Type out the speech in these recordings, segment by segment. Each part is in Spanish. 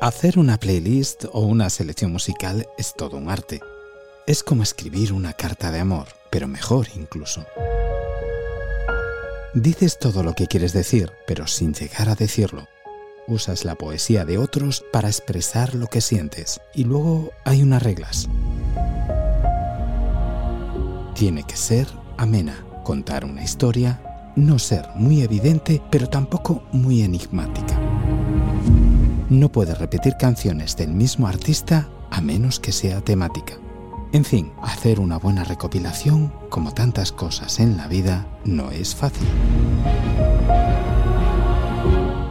Hacer una playlist o una selección musical es todo un arte. Es como escribir una carta de amor, pero mejor incluso. Dices todo lo que quieres decir, pero sin llegar a decirlo. Usas la poesía de otros para expresar lo que sientes y luego hay unas reglas. Tiene que ser amena, contar una historia, no ser muy evidente, pero tampoco muy enigmática. No puedes repetir canciones del mismo artista a menos que sea temática. En fin, hacer una buena recopilación, como tantas cosas en la vida, no es fácil.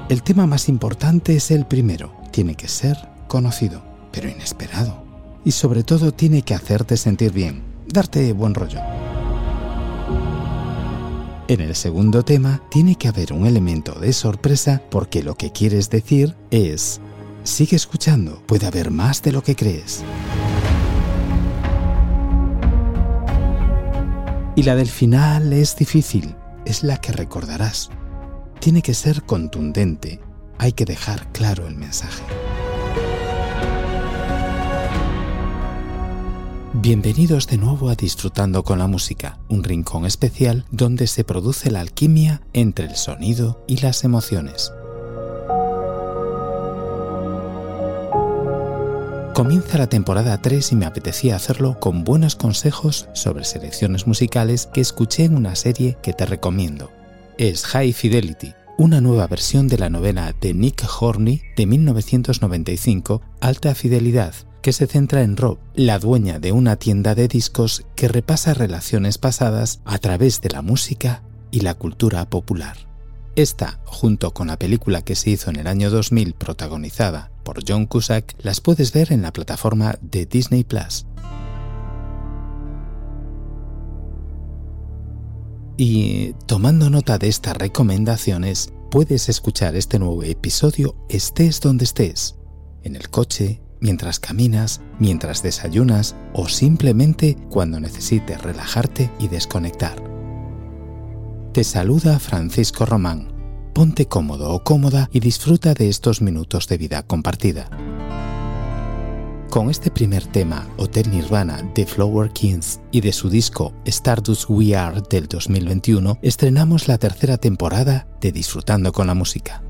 El tema más importante es el primero. Tiene que ser conocido, pero inesperado. Y sobre todo tiene que hacerte sentir bien, darte buen rollo. En el segundo tema tiene que haber un elemento de sorpresa porque lo que quieres decir es, sigue escuchando, puede haber más de lo que crees. Y la del final es difícil, es la que recordarás. Tiene que ser contundente, hay que dejar claro el mensaje. Bienvenidos de nuevo a Disfrutando con la Música, un rincón especial donde se produce la alquimia entre el sonido y las emociones. Comienza la temporada 3 y me apetecía hacerlo con buenos consejos sobre selecciones musicales que escuché en una serie que te recomiendo. Es High Fidelity, una nueva versión de la novela de Nick Horney de 1995, Alta Fidelidad, que se centra en Rob, la dueña de una tienda de discos que repasa relaciones pasadas a través de la música y la cultura popular. Esta, junto con la película que se hizo en el año 2000 protagonizada por John Cusack, las puedes ver en la plataforma de Disney Plus. Y tomando nota de estas recomendaciones, puedes escuchar este nuevo episodio estés donde estés, en el coche, mientras caminas, mientras desayunas o simplemente cuando necesites relajarte y desconectar. Te saluda Francisco Román. Ponte cómodo o cómoda y disfruta de estos minutos de vida compartida. Con este primer tema, Hotel Nirvana de Flower Kings y de su disco Stardust We Are del 2021, estrenamos la tercera temporada de Disfrutando con la Música.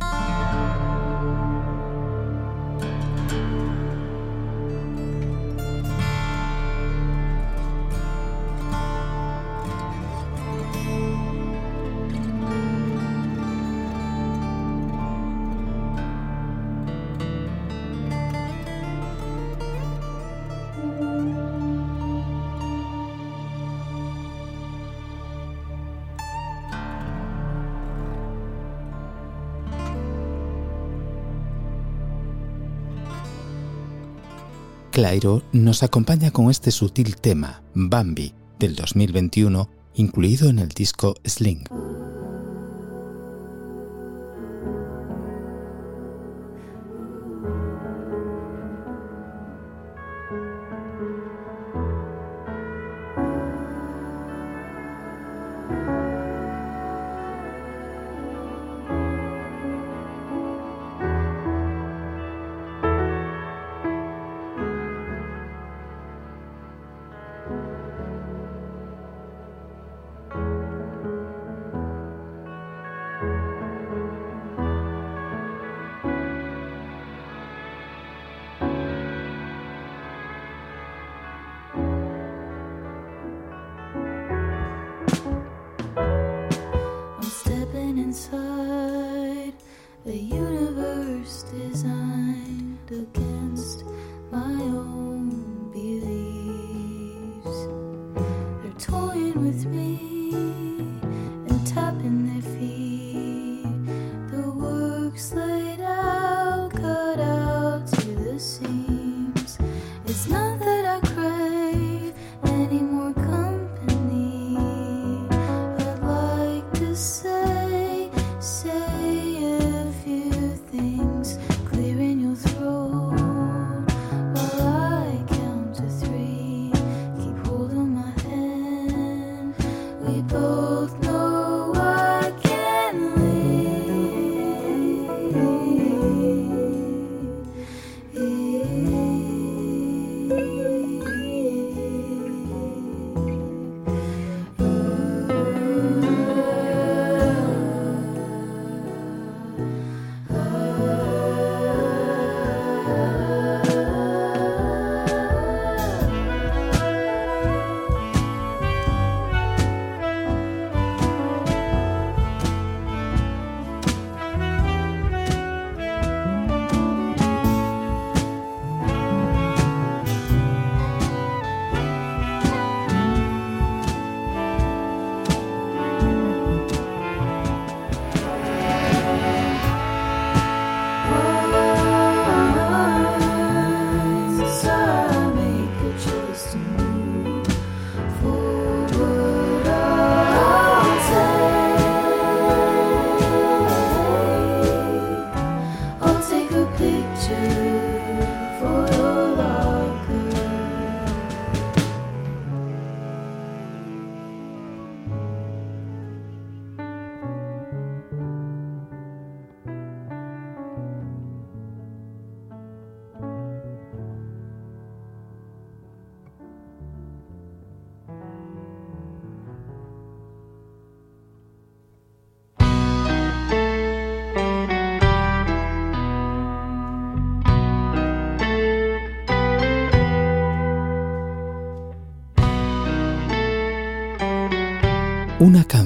Clairo nos acompaña con este sutil tema, Bambi, del 2021, incluido en el disco Sling.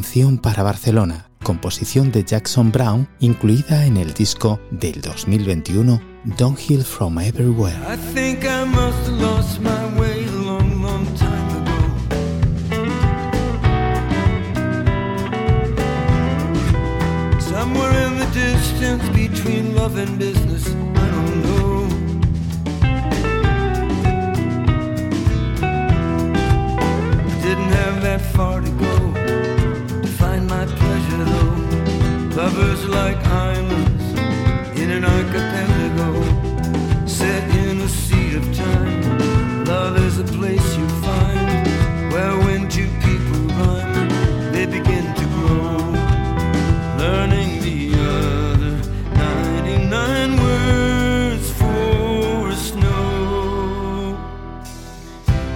Canción para Barcelona, composición de Jackson Brown, incluida en el disco del 2021 Downhill from Everywhere. Somewhere in the distance between love and business, I don't know. didn't have that far to go my pleasure, though. Lovers like islands in an archipelago, set in a sea of time. Love is a place you find where when two people rhyme, they begin to grow, learning the other 99 words for snow.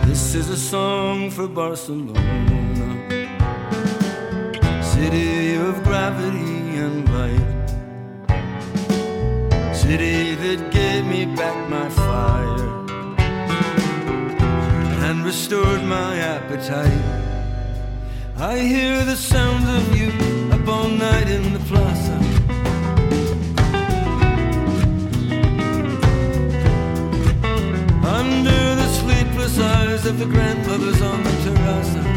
This is a song for Barcelona, city that gave me back my fire and restored my appetite. I hear the sounds of you up all night in the plaza. Under the sleepless eyes of the grandmothers on the terraza.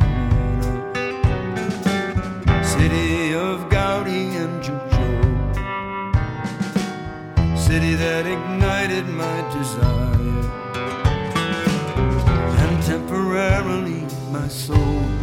city that ignited my desire and temporarily my soul.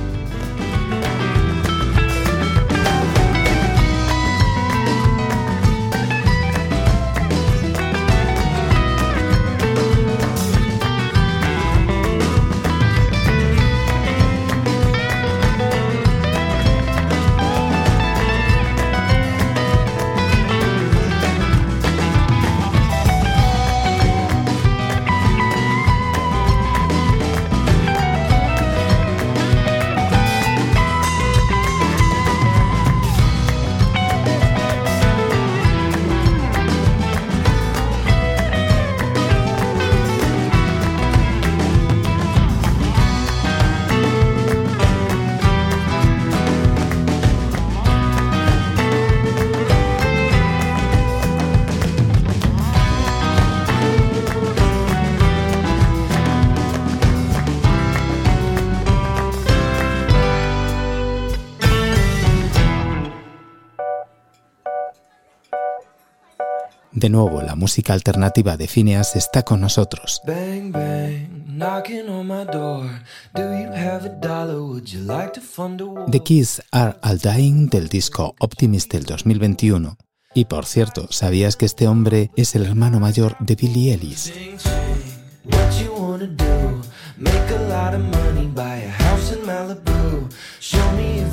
De nuevo, la música alternativa de Phineas está con nosotros. Bang, bang, knocking on my door. Do you have a dollar? Would you like to fund a war? The Kids Are All Dying del disco Optimist del 2021. Y por cierto, ¿sabías que este hombre es el hermano mayor de Billy Ellis? Sing, sing,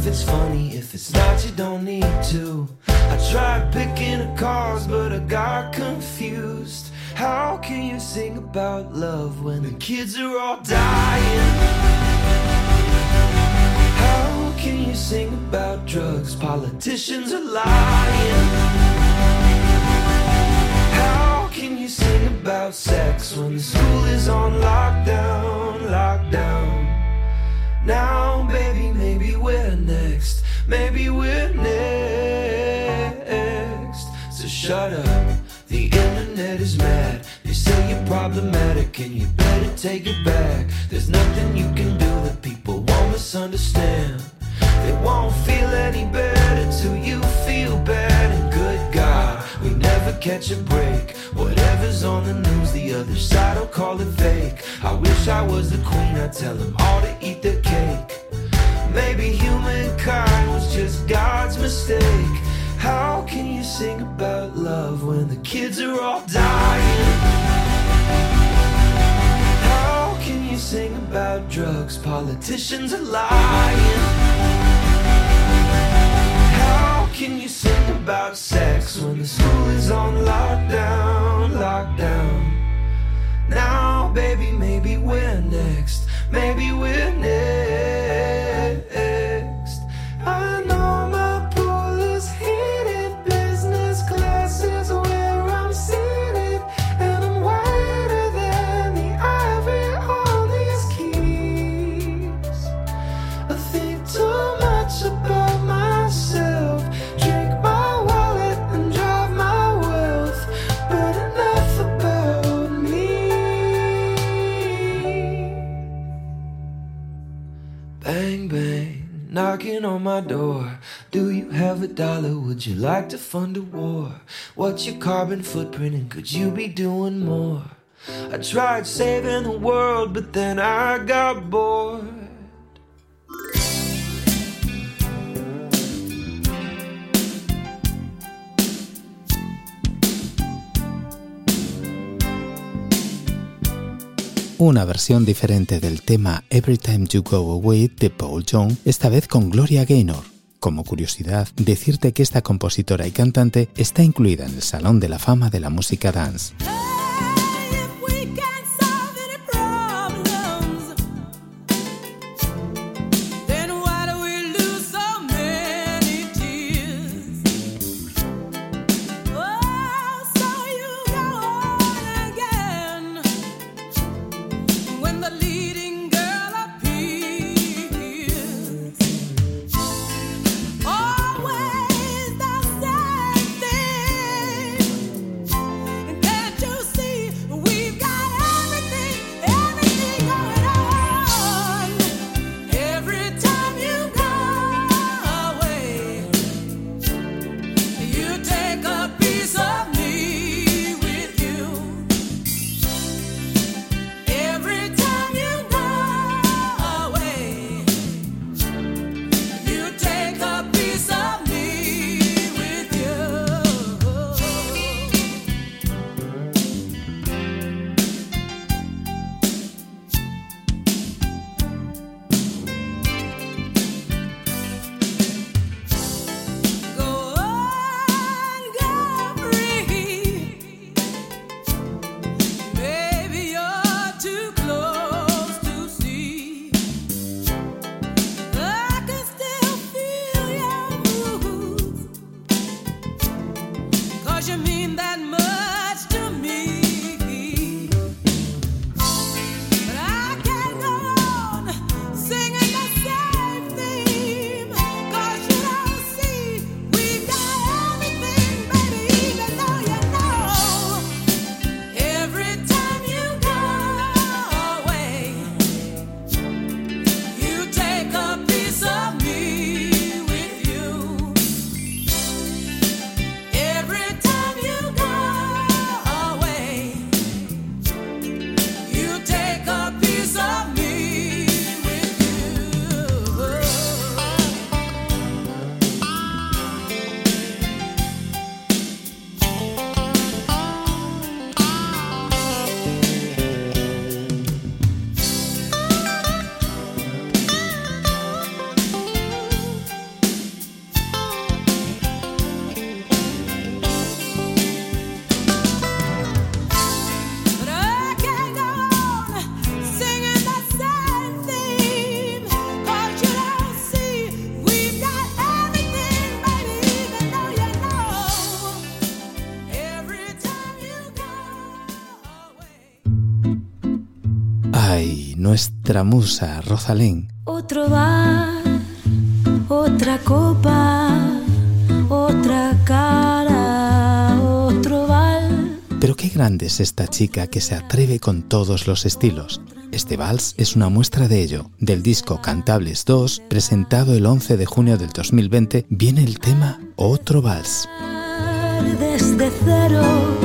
if it's funny, if it's not, you don't need to. I tried picking a cause, but I got confused. How can you sing about love when the kids are all dying? How can you sing about drugs? Politicians are lying. How can you sing about sex when the school is on lockdown, lockdown? Now, baby, we're next. Maybe we're next. So shut up. The internet is mad. They say you're problematic and you better take it back. There's nothing you can do that people won't misunderstand. They won't feel any better till you feel bad. And good God, we never catch a break. Whatever's on the news, the other side will call it fake. I wish I was the queen, I'd tell them all to eat their cake. Maybe humankind was just God's mistake. How can you sing about love when the kids are all dying? How can you sing about drugs, politicians are lying. How can you sing about sex when the school is on lockdown, lockdown? Now, baby, maybe we're next. Maybe we're next. Knocking on my door. Do you have a dollar? Would you like to fund a war? What's your carbon footprint and could you be doing more? I tried saving the world, but then I got bored. Una versión diferente del tema Every Time You Go Away de Paul Young, esta vez con Gloria Gaynor. Como curiosidad, decirte que esta compositora y cantante está incluida en el Salón de la Fama de la Música Dance. Nuestra musa Rosalén. Otro bar, otra copa, otra cara, otro bal. Pero qué grande es esta chica que se atreve con todos los estilos. Este vals es una muestra de ello. Del disco Cantables 2, presentado el 11 de junio del 2020, viene el tema Otro Vals. Desde cero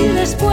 y después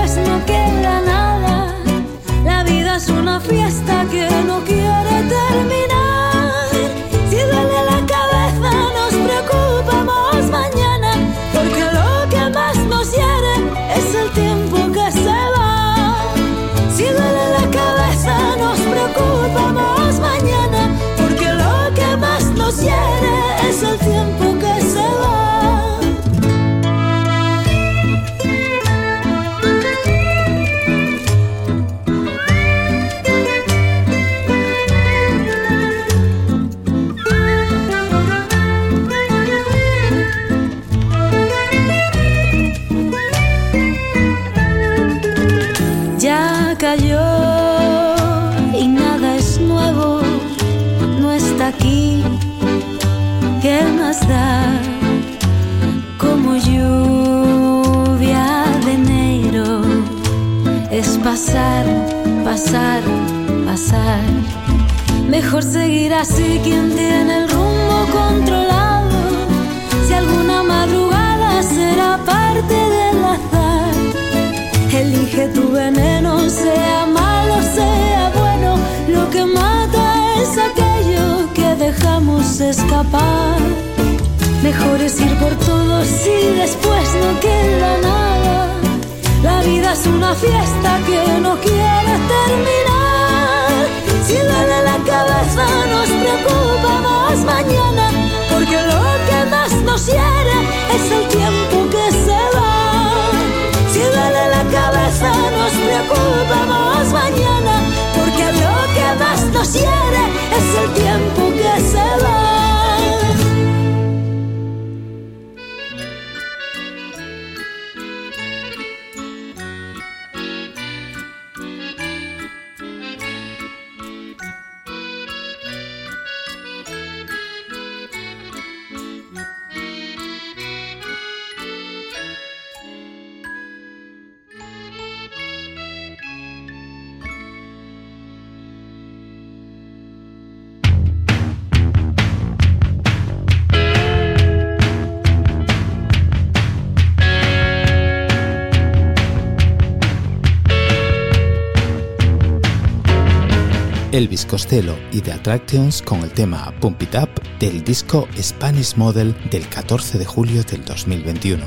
pasar, pasar. Mejor seguir así quien tiene el rumbo controlado. Si alguna madrugada será parte del azar. Elige tu veneno, sea malo, sea bueno. Lo que mata es aquello que dejamos escapar. Mejor es ir por todos y después no queda nada. La vida es una fiesta que no quiere terminar. Si duele la cabeza, nos preocupamos mañana. Porque lo que más nos hiere es el tiempo que se va. Si duele la cabeza, nos preocupamos mañana. Porque lo que más nos hiere es el tiempo Costello y The Attractions con el tema Pump It Up del disco Spanish Model del 14 de julio del 2021.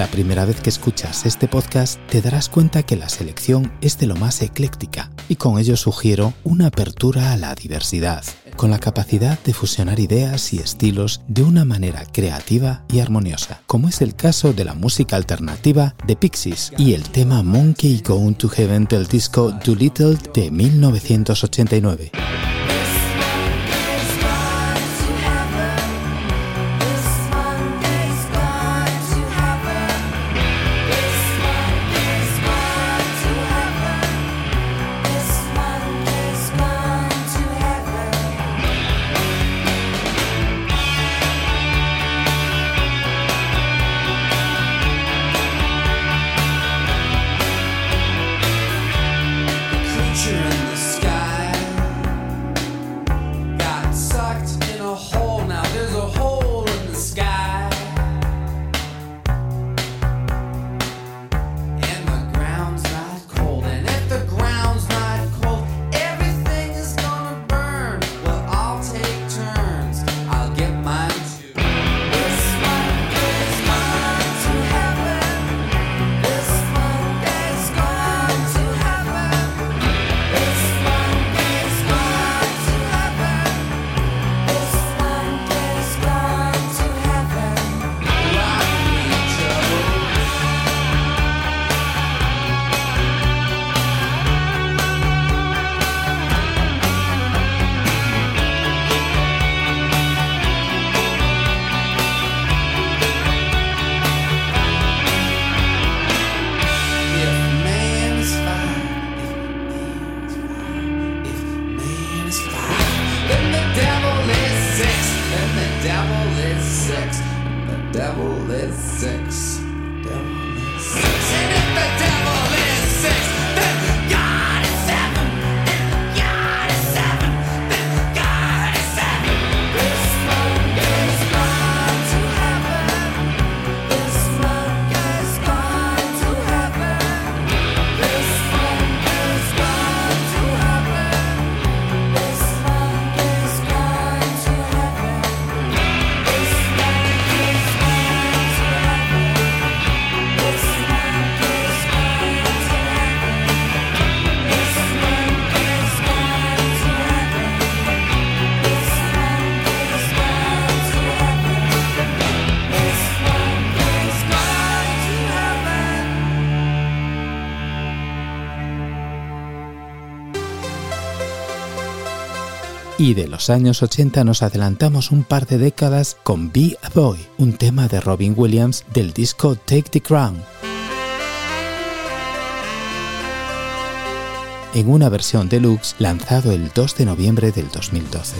la primera vez que escuchas este podcast te darás cuenta que la selección es de lo más ecléctica y con ello sugiero una apertura a la diversidad, con la capacidad de fusionar ideas y estilos de una manera creativa y armoniosa, como es el caso de la música alternativa de Pixies y el tema Monkey Going to Heaven del disco Doolittle de 1989. Y de los años 80 nos adelantamos un par de décadas con Be a Boy, un tema de Robin Williams del disco Take the Crown. En una versión deluxe lanzado el 2 de noviembre del 2012.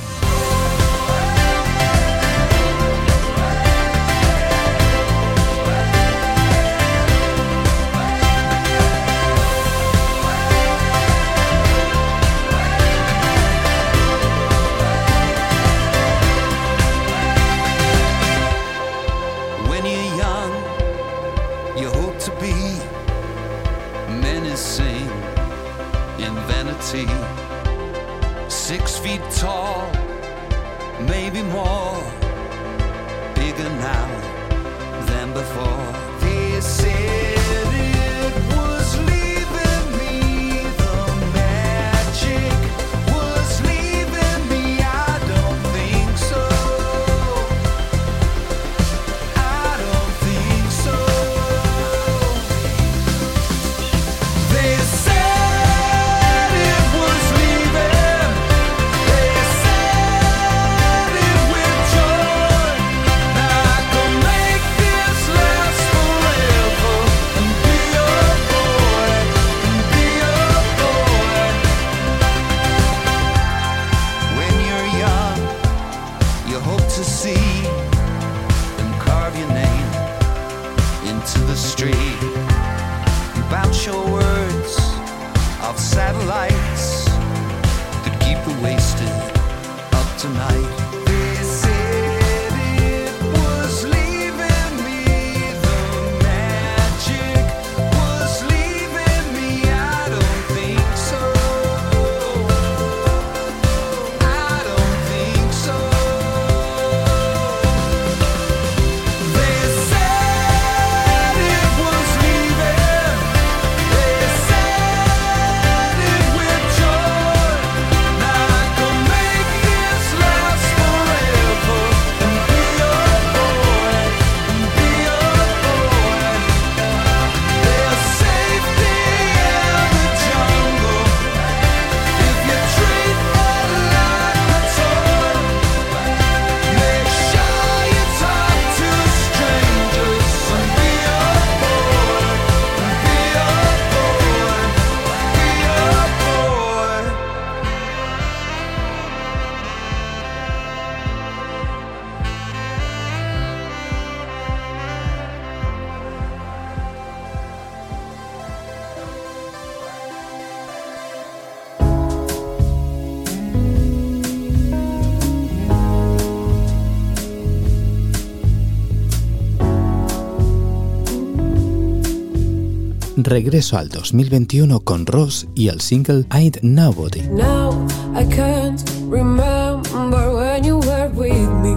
Regreso al 2021 con Ross y el single Ain't Nobody. Now I can't remember when you were with me.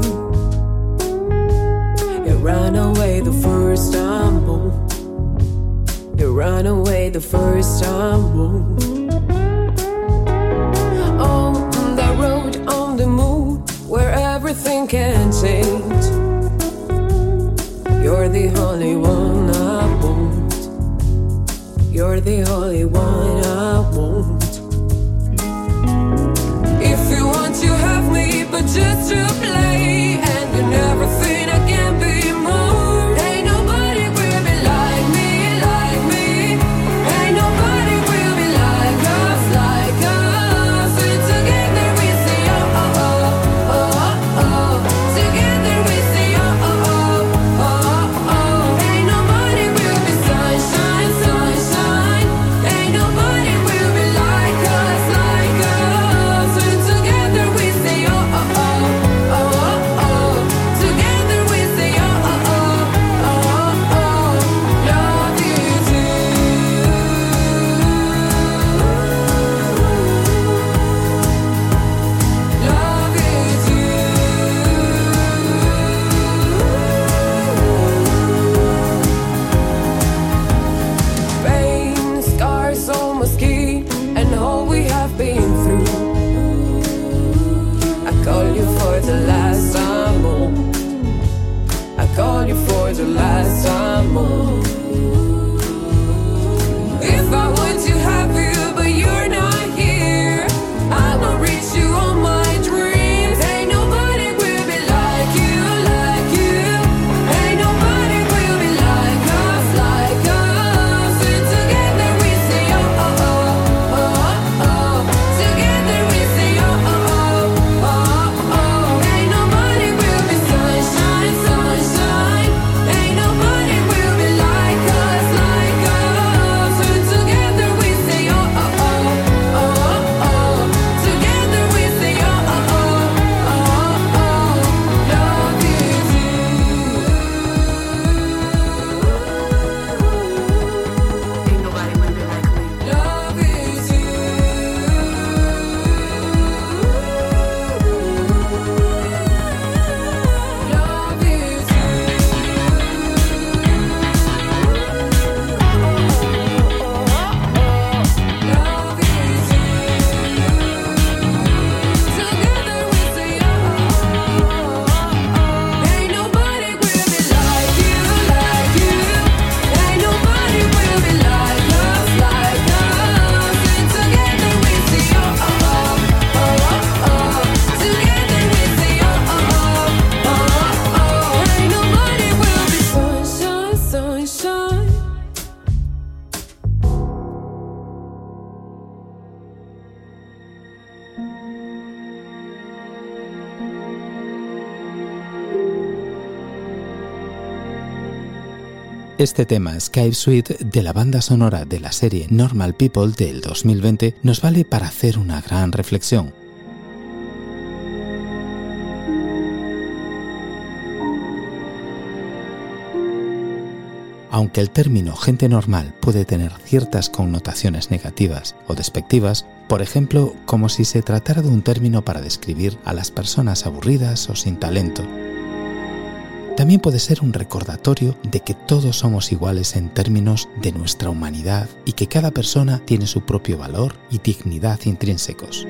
You ran away the first time. You ran away the first time. On the road, on the moon, where everything can change. You're the only one the only one I want. If you want to have me, but just to play, Este tema, Skype Suite, de la banda sonora de la serie Normal People del 2020, nos vale para hacer una gran reflexión. Aunque el término gente normal puede tener ciertas connotaciones negativas o despectivas, por ejemplo, como si se tratara de un término para describir a las personas aburridas o sin talento, también puede ser un recordatorio de que todos somos iguales en términos de nuestra humanidad y que cada persona tiene su propio valor y dignidad intrínsecos.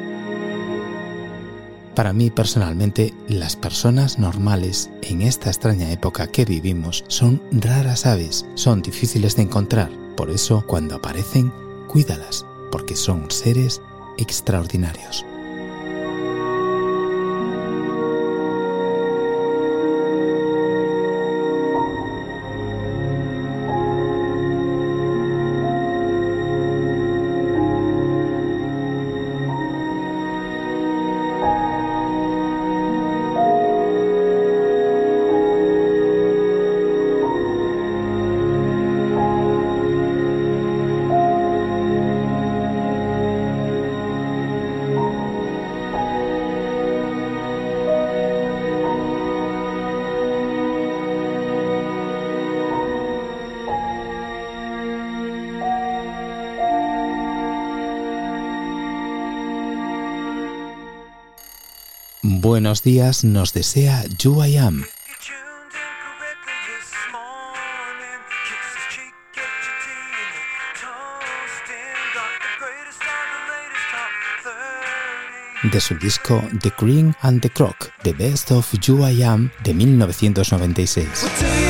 Para mí personalmente, las personas normales en esta extraña época que vivimos son raras aves, son difíciles de encontrar, por eso cuando aparecen, cuídalas, porque son seres extraordinarios. buenos días nos desea You I Am. de su disco The Green and the Croc, The Best of You I Am de 1996.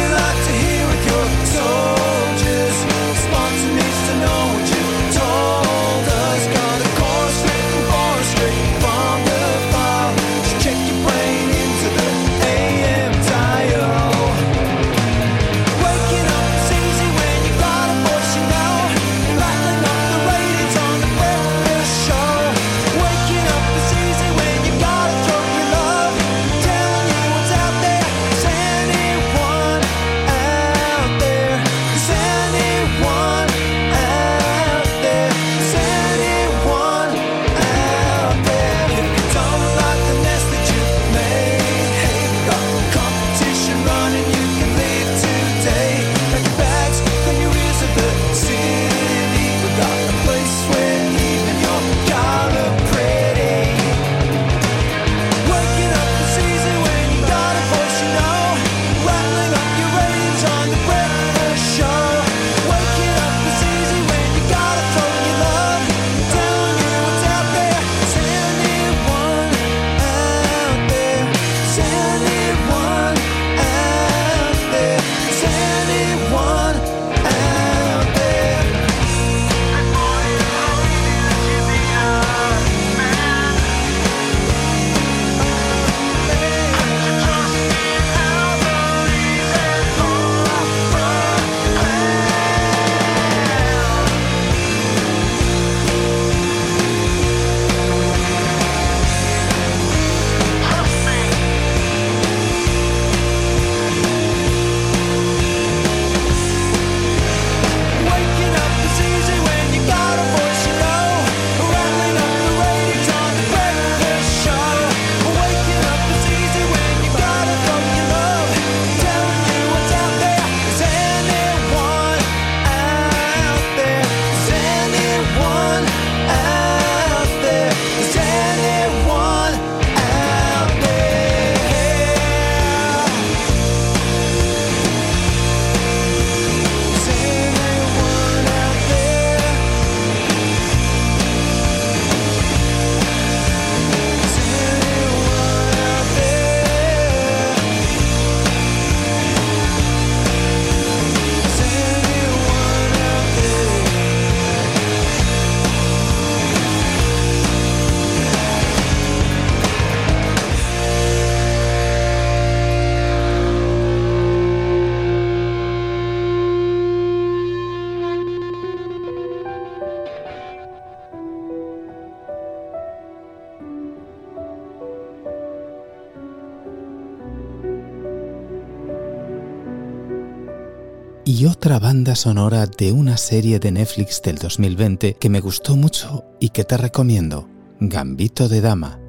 otra banda sonora de una serie de Netflix del 2020 que me gustó mucho y que te recomiendo, Gambito de Dama.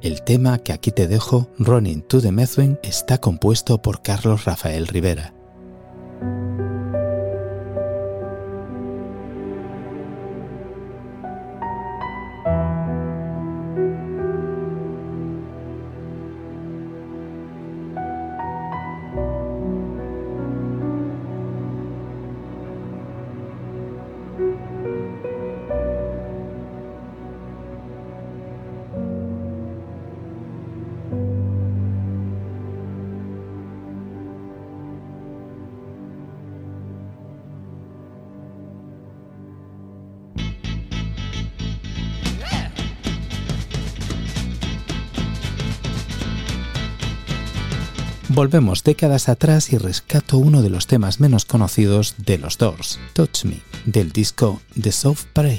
El tema que aquí te dejo, Running to the Methuen, está compuesto por Carlos Rafael Rivera. Volvemos décadas atrás y rescato uno de los temas menos conocidos de los Doors, Touch Me, del disco The Soft Parade.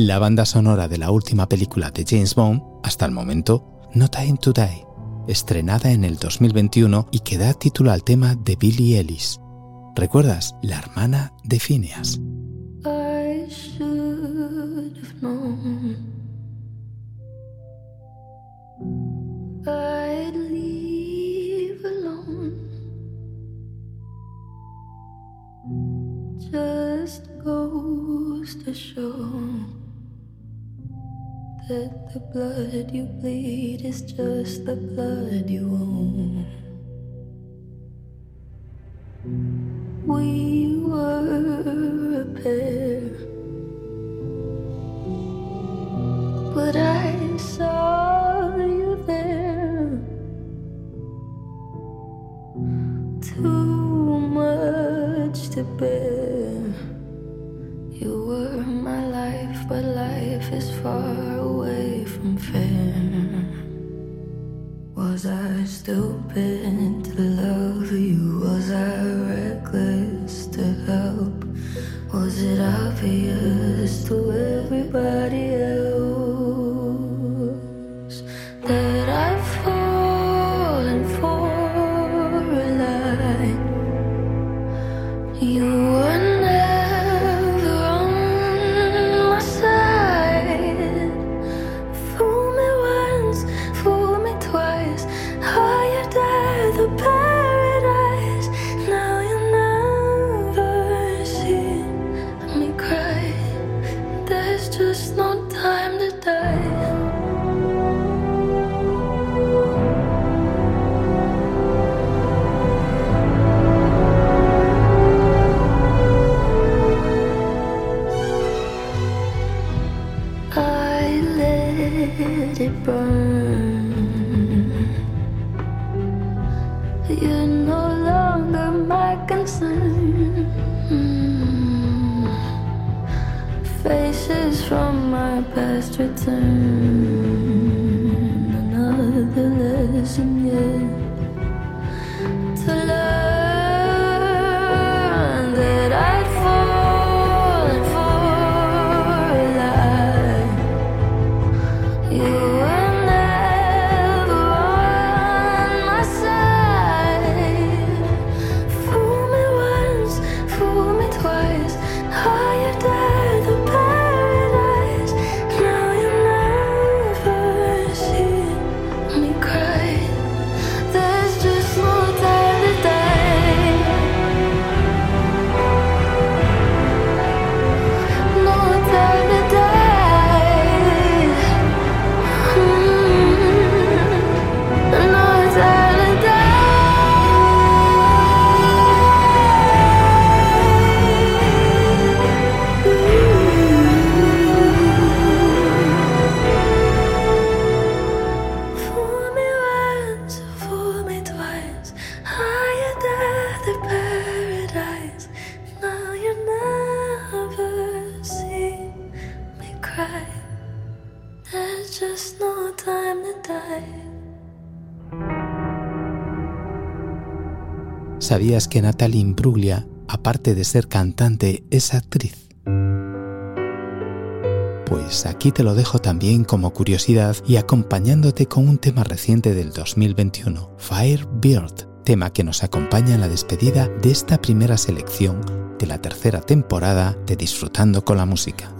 La banda sonora de la última película de James Bond, hasta el momento, No Time to Die, estrenada en el 2021 y que da título al tema de Billie Ellis. ¿Recuerdas? La hermana de Phineas. Just show that the blood you bleed is just the blood you own. We were a pair, but I saw you there. Too much to bear. You were my life, but life is far away Was I stupid to love you? Was I reckless to help? Was it obvious to everybody else ¿Sabías que Natalie Imbruglia, aparte de ser cantante, es actriz? Pues aquí te lo dejo también como curiosidad y acompañándote con un tema reciente del 2021, Firebird, tema que nos acompaña en la despedida de esta primera selección de la tercera temporada de Disfrutando con la Música.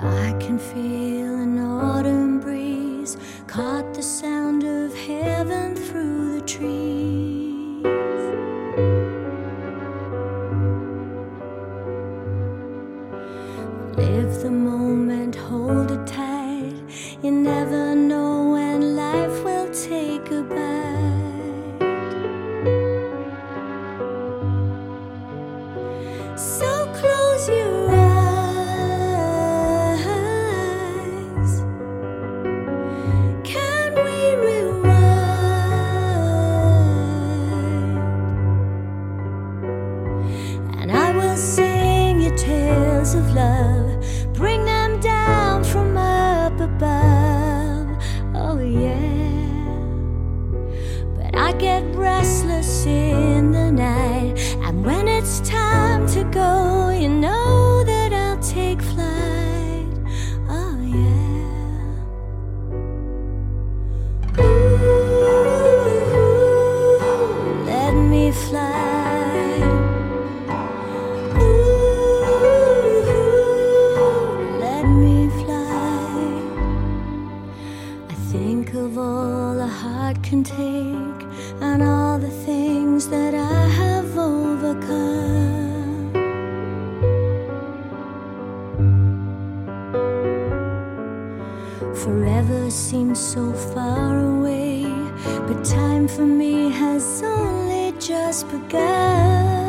Time for me has only just begun.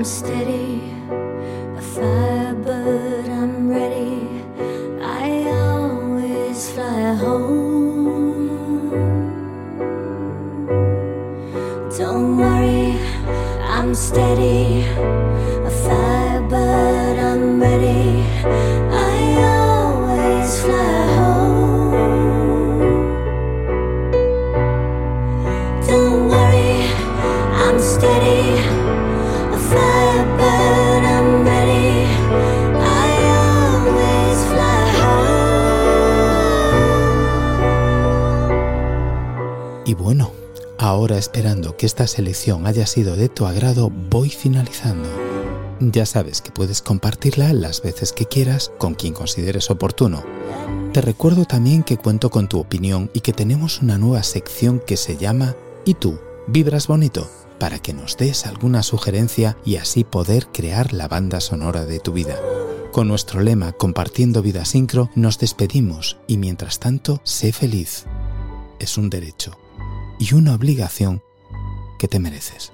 I'm steady. Que esta selección haya sido de tu agrado, voy finalizando. Ya sabes que puedes compartirla las veces que quieras con quien consideres oportuno. Te recuerdo también que cuento con tu opinión y que tenemos una nueva sección que se llama ¿Y tú? ¿Vibras bonito? para que nos des alguna sugerencia y así poder crear la banda sonora de tu vida. Con nuestro lema Compartiendo Vida Sincro nos despedimos y mientras tanto, sé feliz. Es un derecho y una obligación que te mereces.